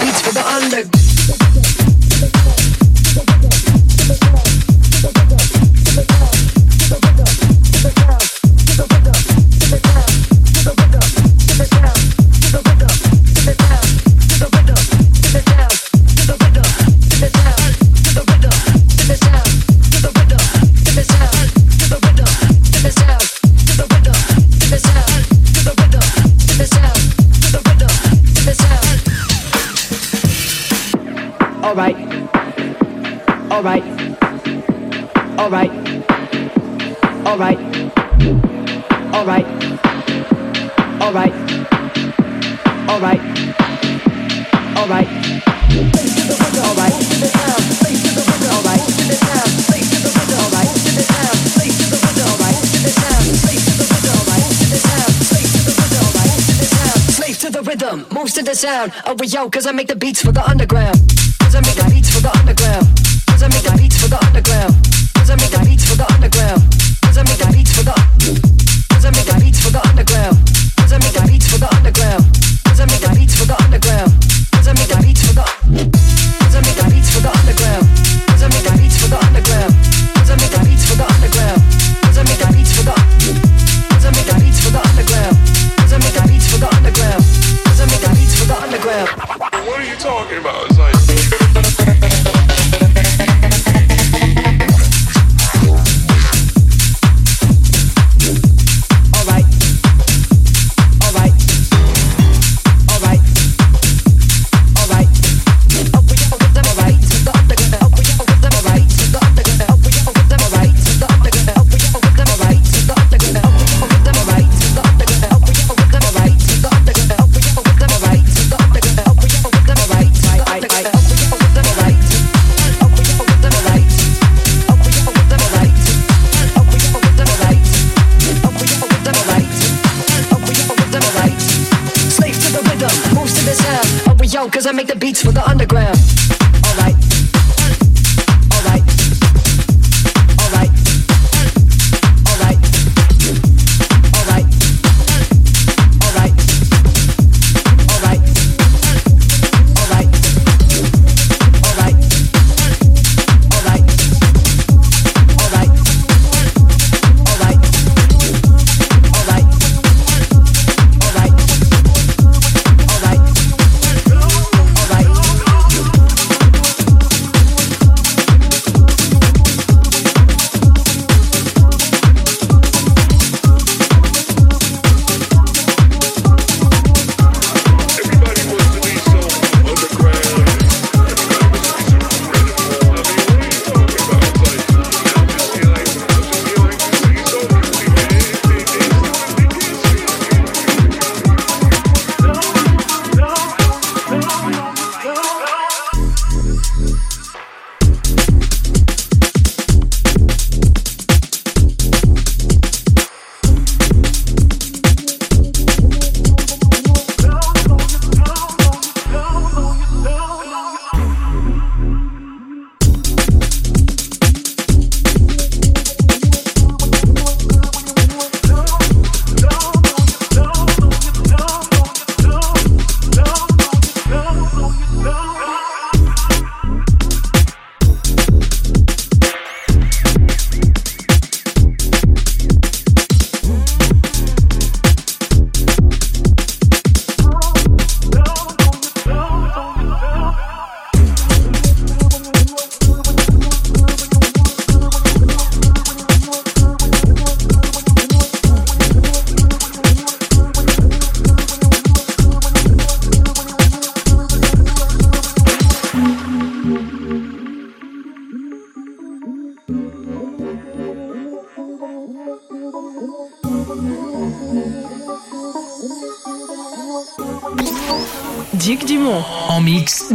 Sound of yo, cause I make the beats for the underground.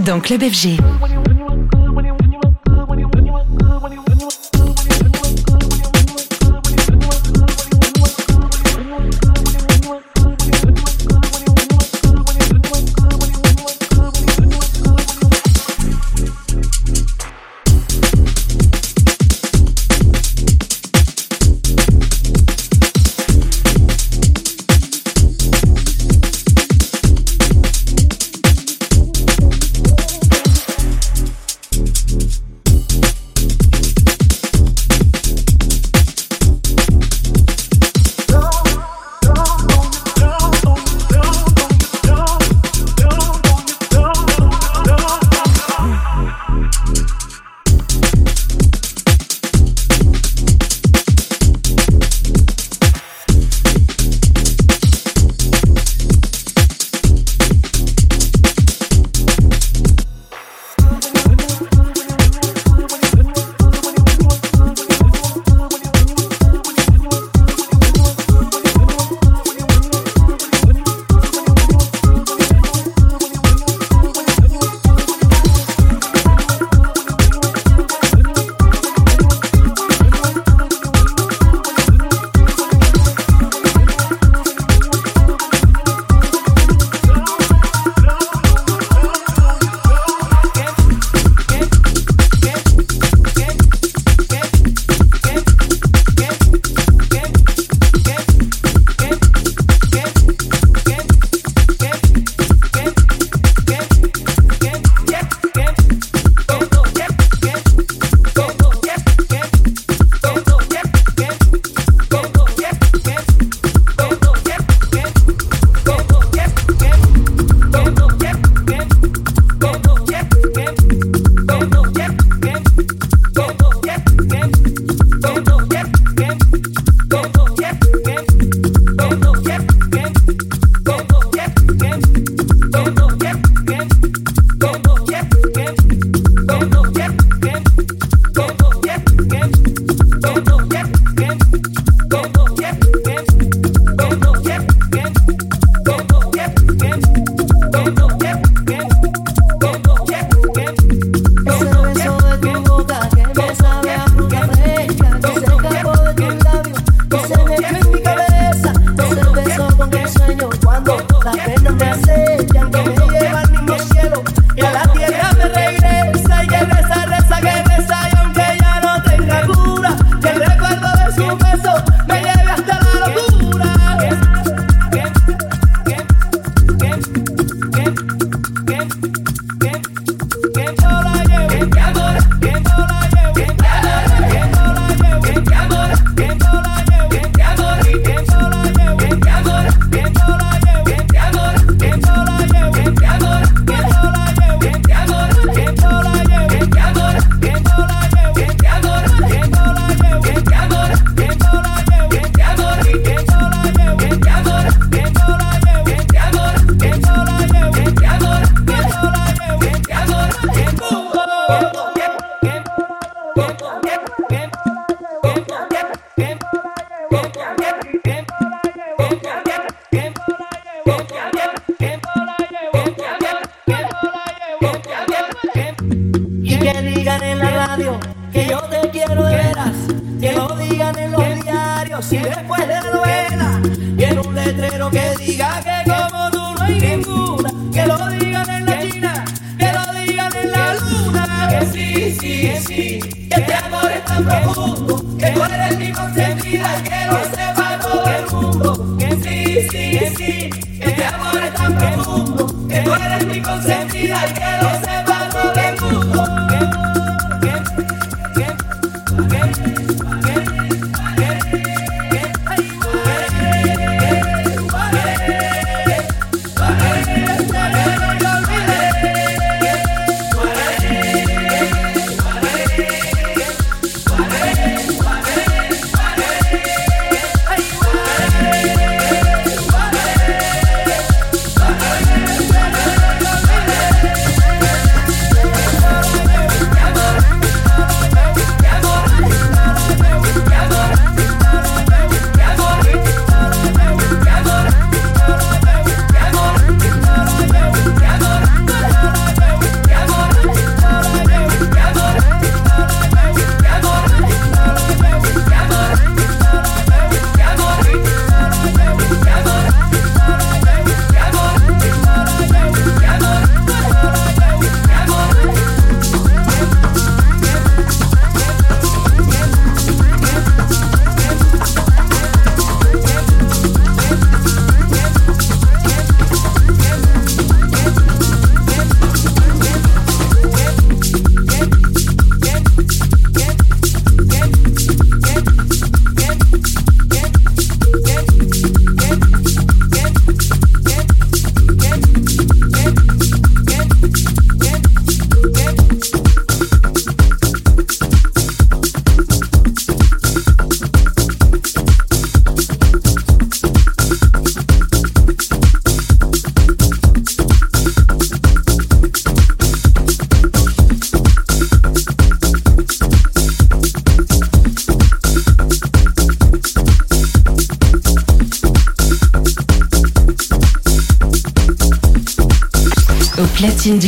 Dans Club FG.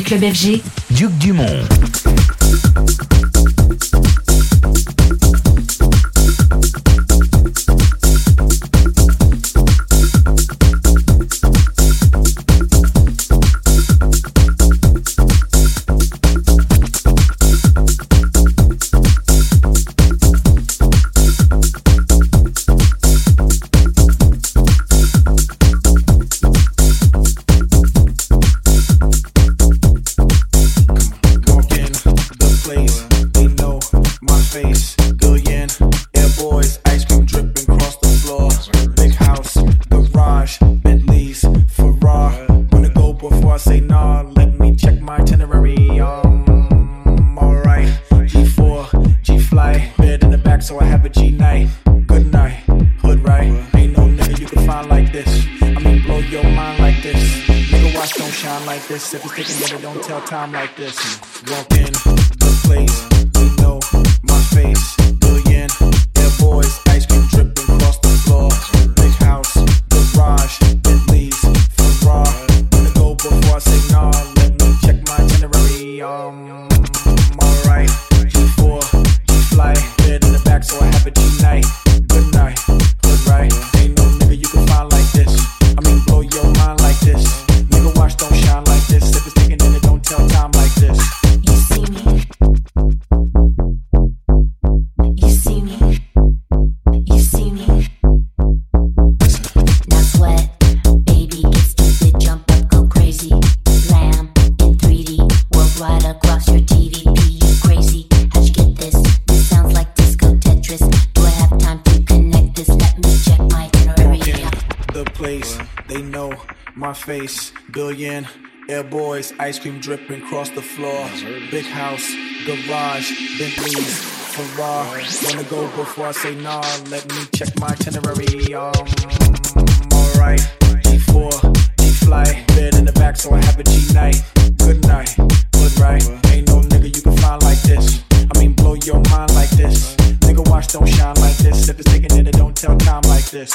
Club FG. brother, don't tell time like this. Man. ice cream dripping across the floor. Big house, garage, Bentley, Ferrari. Wanna go before I say nah? Let me check my itinerary. Um, alright, D4, D flight. Bed in the back, so I have a G night. Good night, good right. Ain't no nigga you can find like this. I mean, blow your mind like this. Nigga, watch don't shine like this. If it's taking it, don't tell time like this.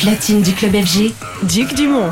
Platine du club FG, Duc Dumont.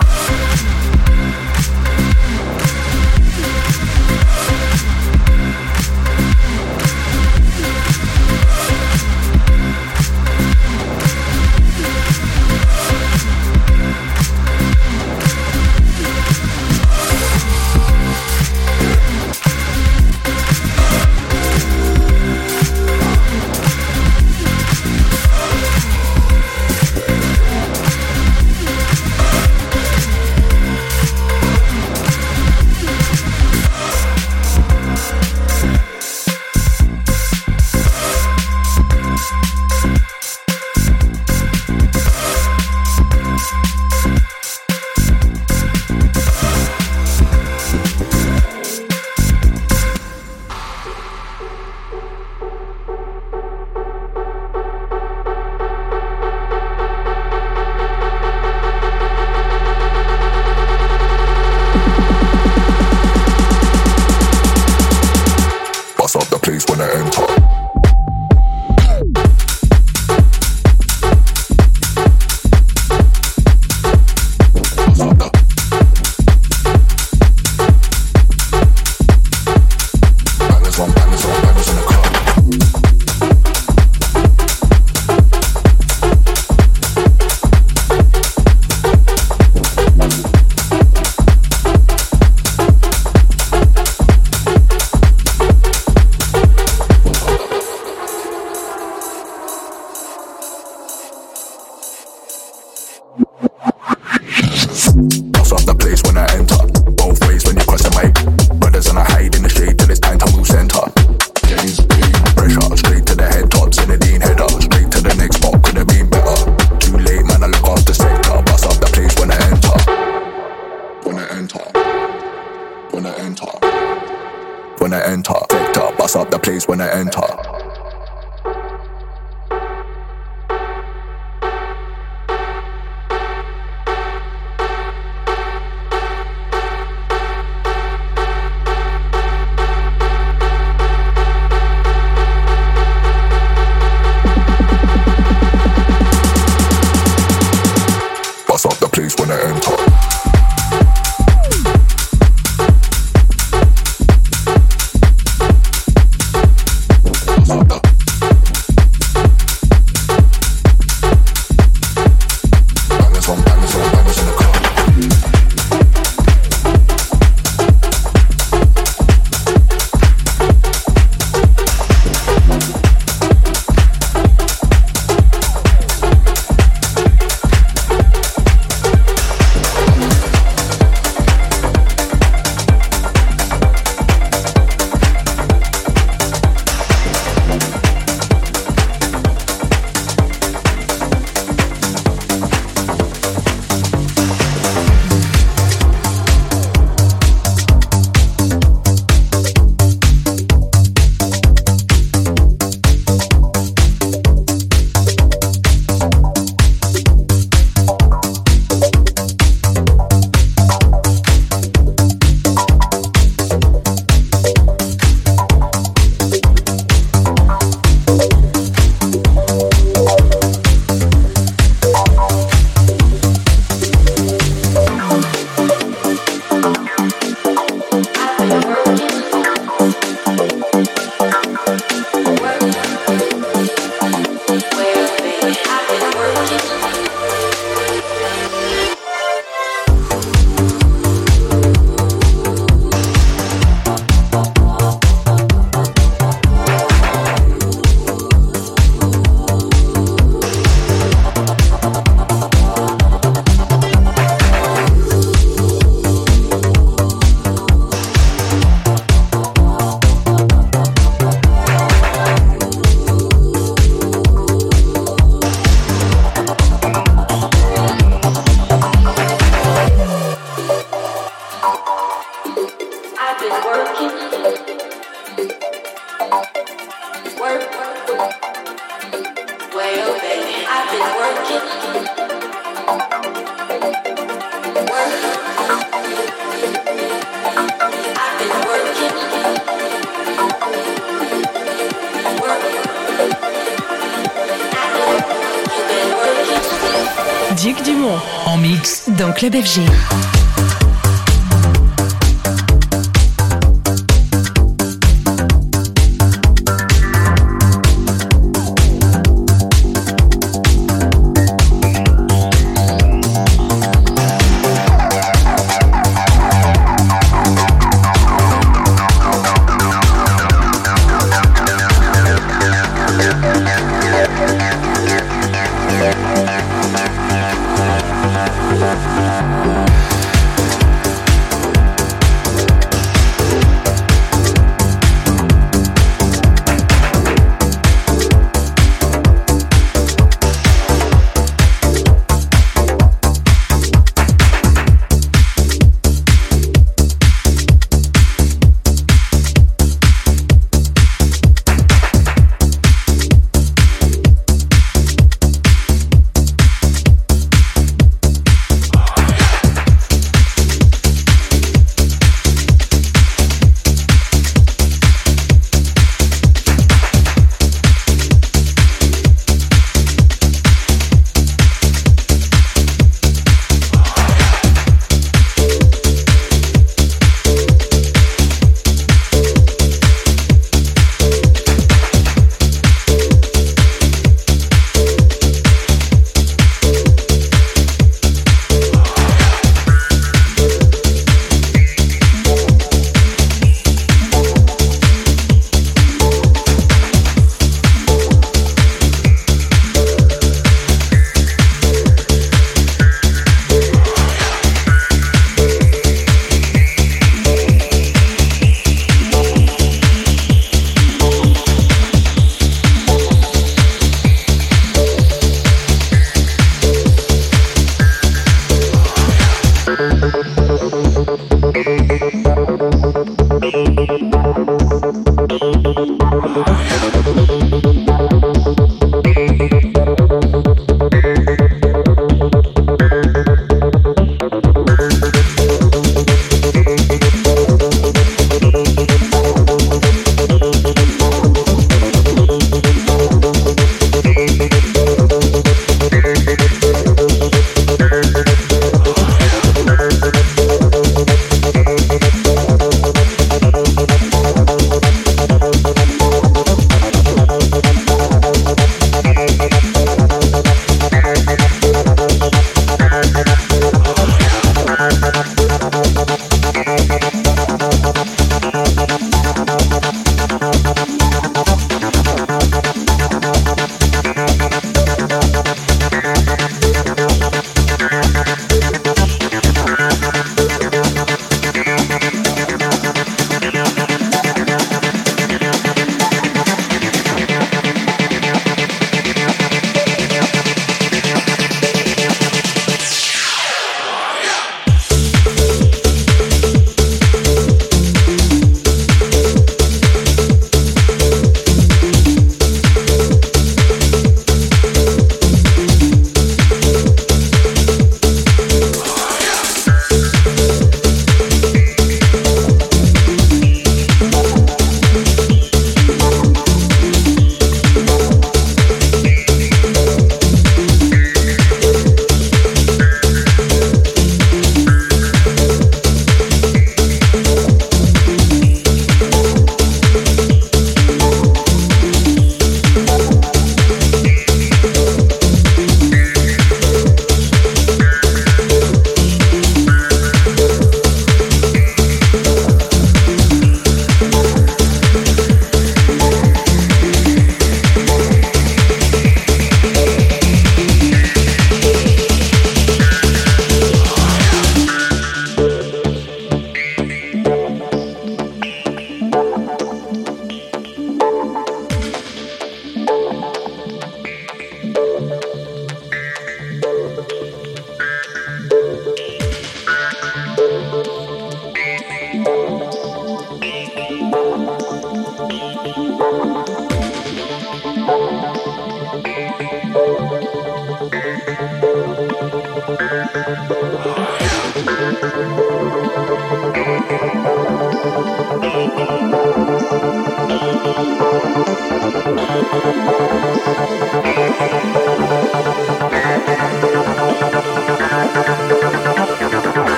Club FG.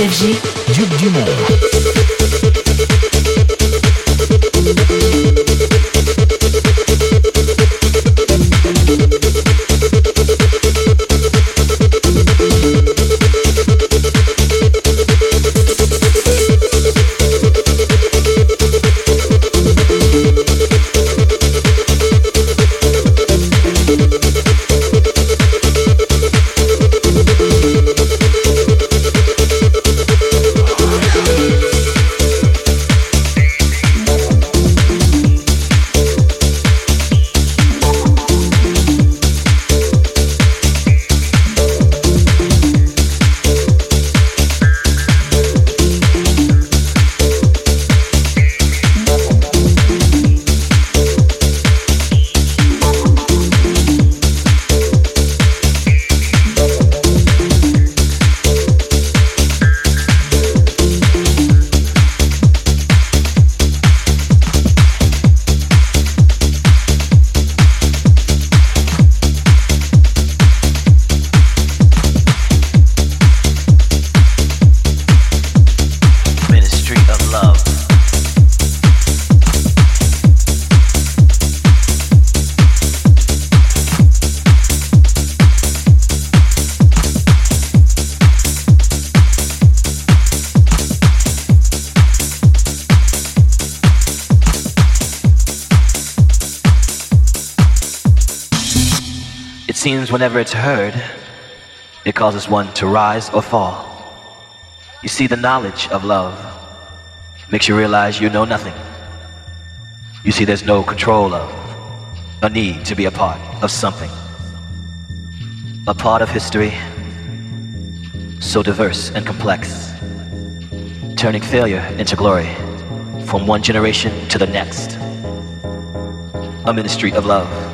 Club FG. Duke seems whenever it's heard, it causes one to rise or fall. You see, the knowledge of love makes you realize you know nothing. You see, there's no control of, a need to be a part of something. A part of history so diverse and complex, turning failure into glory from one generation to the next. A ministry of love.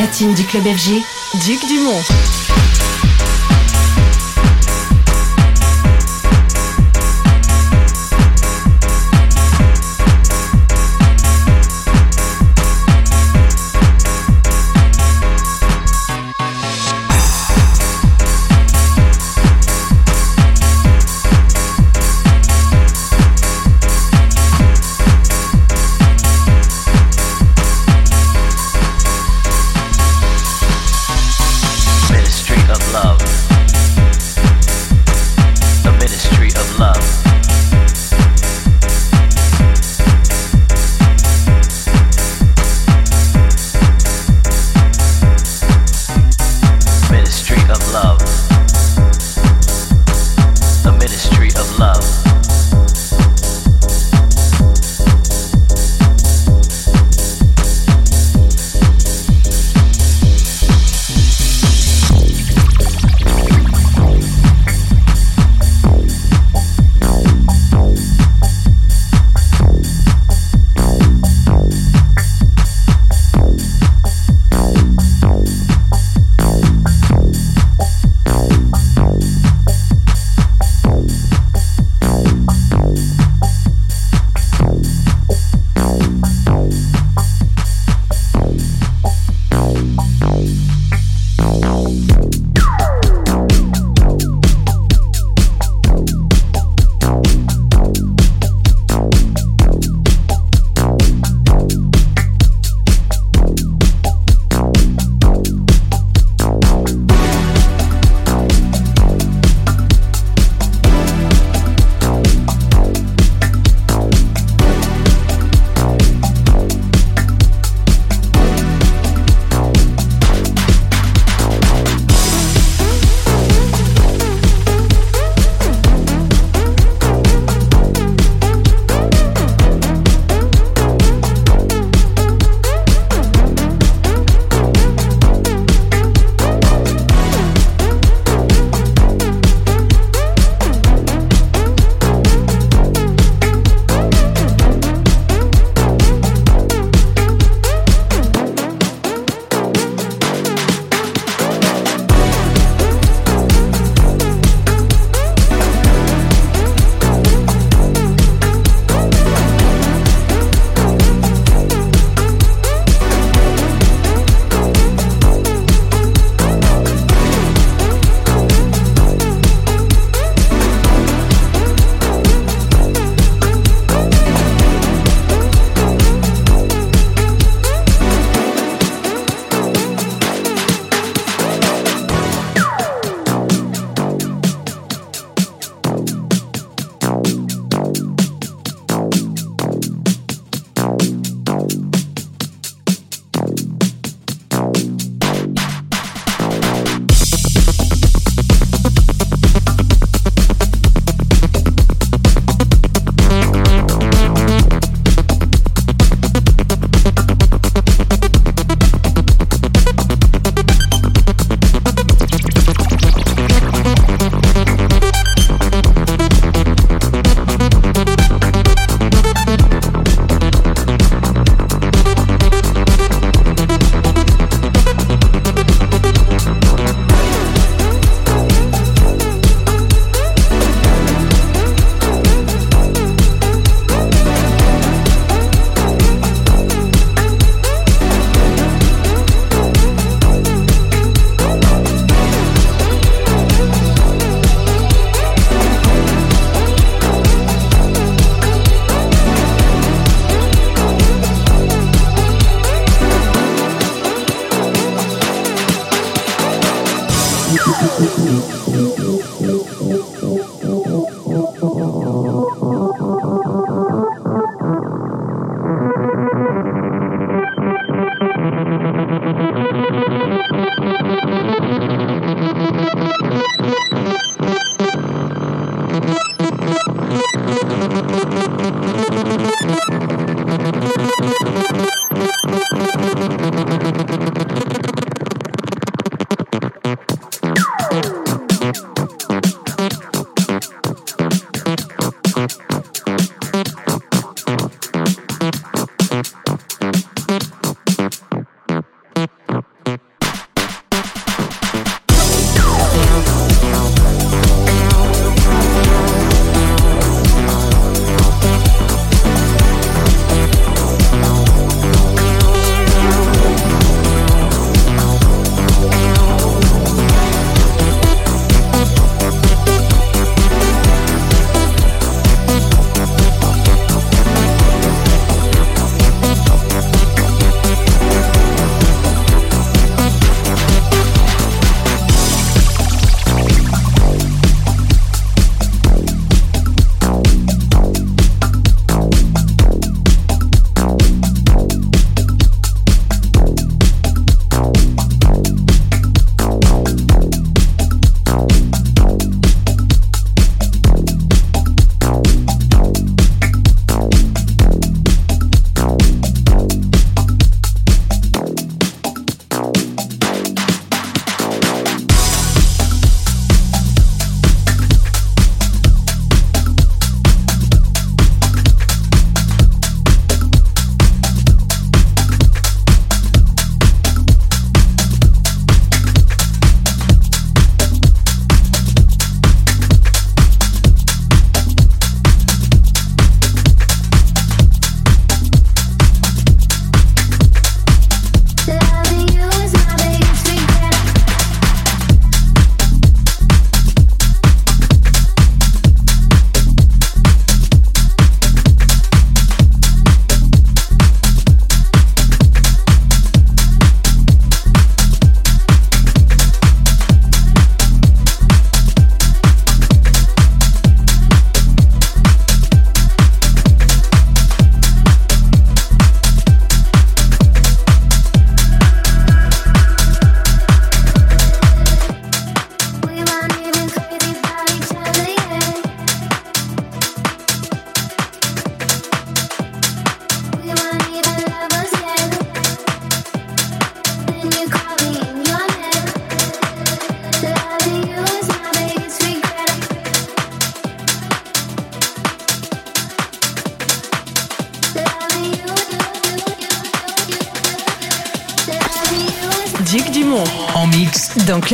Platine du Club FG, Duc Dumont.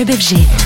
FG.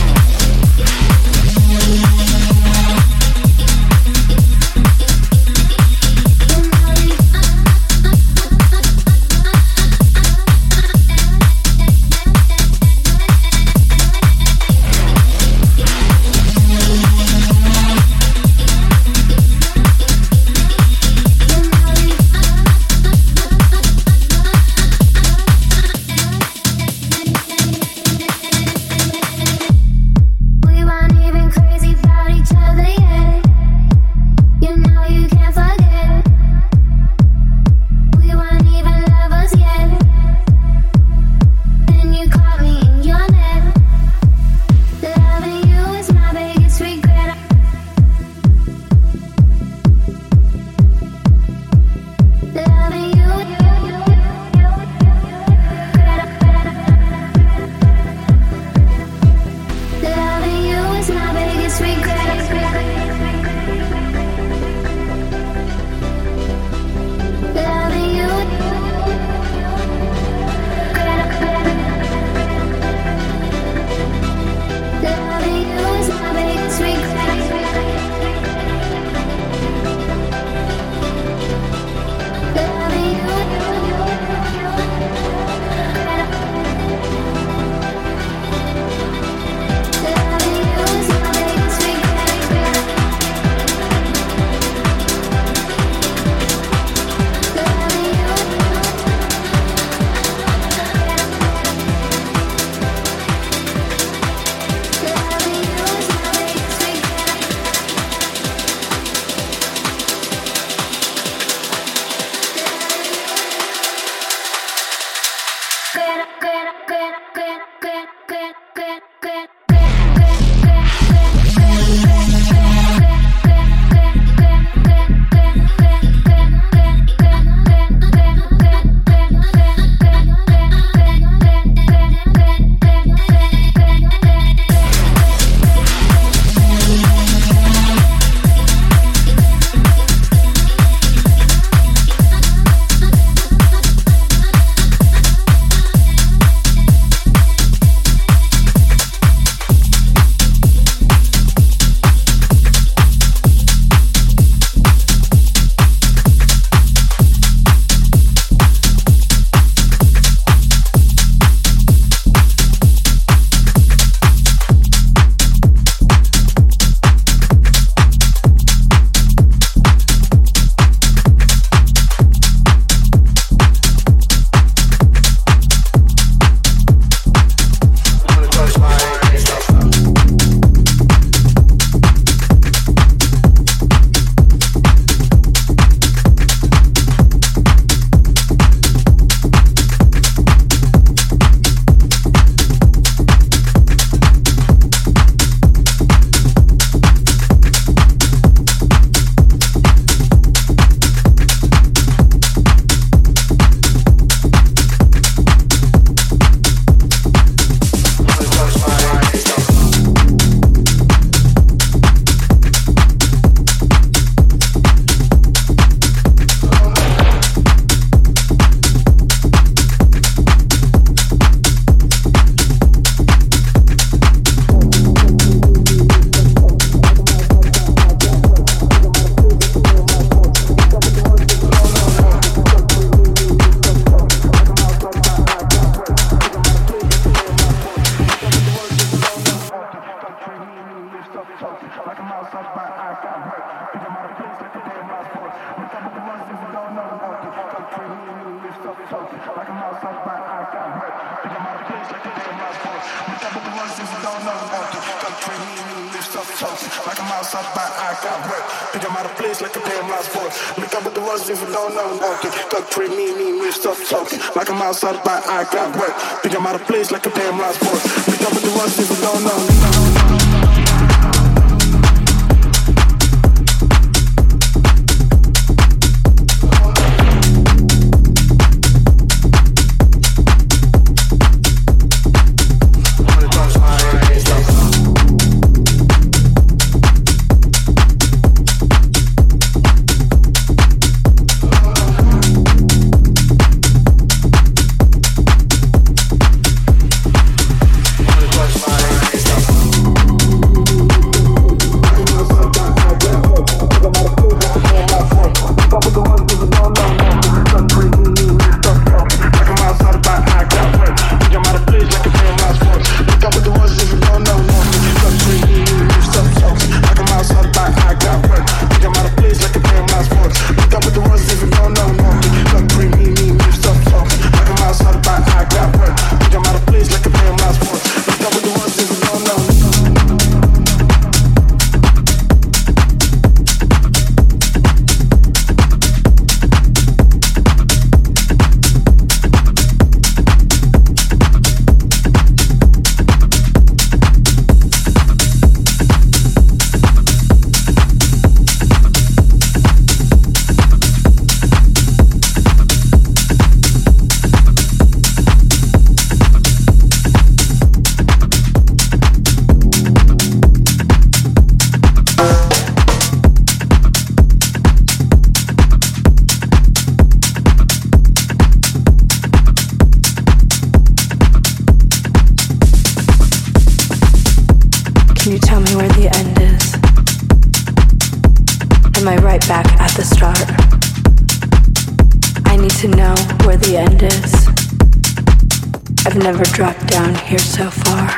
I've never dropped down here so far.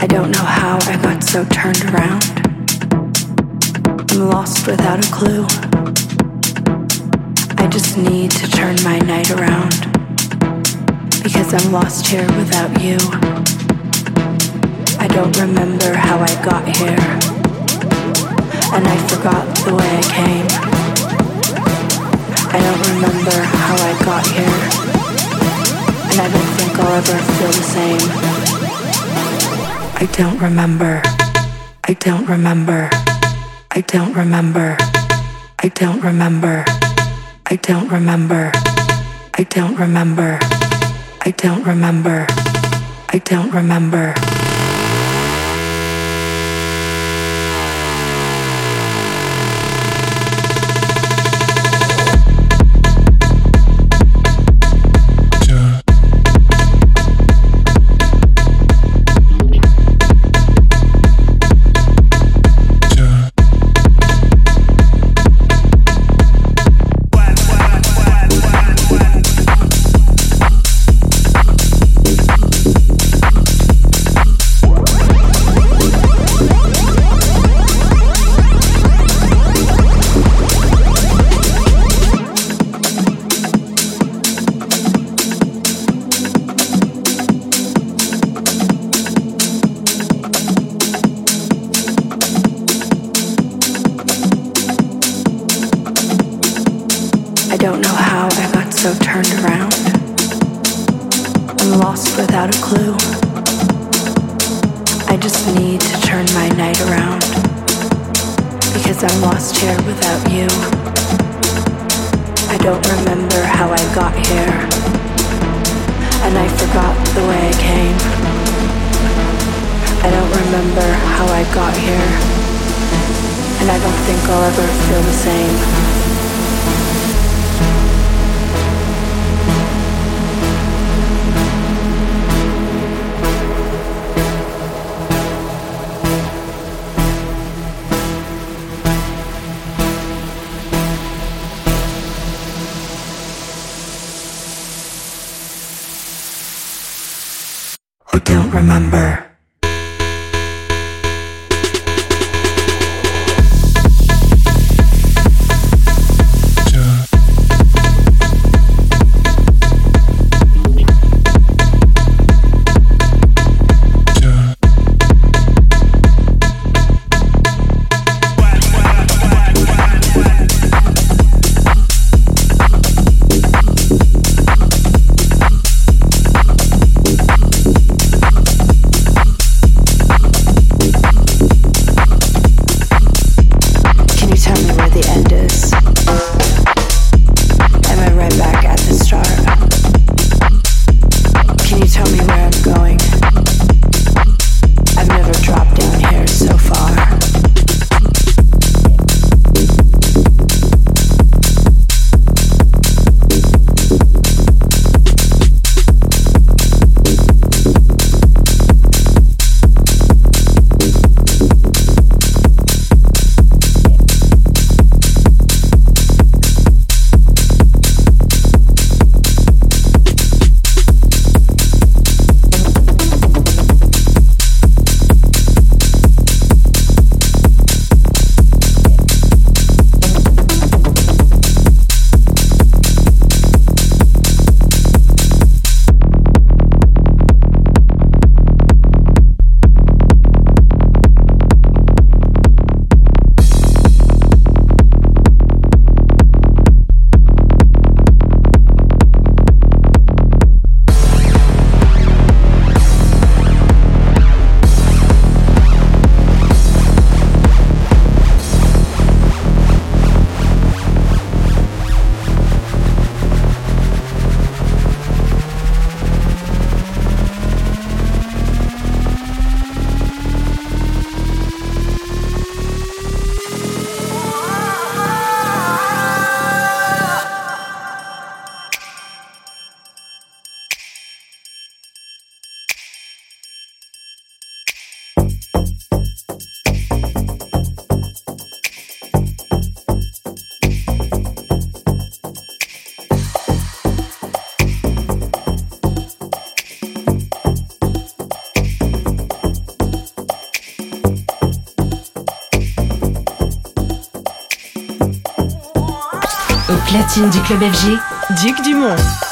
I don't know how I got so turned around. I'm lost without a clue. I just need to turn my night around. Because I'm lost here without you. I don't remember how I got here. And I forgot the way I came. I don't remember how I got here. I don't think I'll ever feel the same. I don't remember. I don't remember. I don't remember. I don't remember. I don't remember. I don't remember. I don't remember. I don't remember. Because I'm lost here without you. I don't remember how I got here. And I forgot the way I came. I don't remember how I got here. And I don't think I'll ever feel the same. Remember. Club FG, Duc Dumont.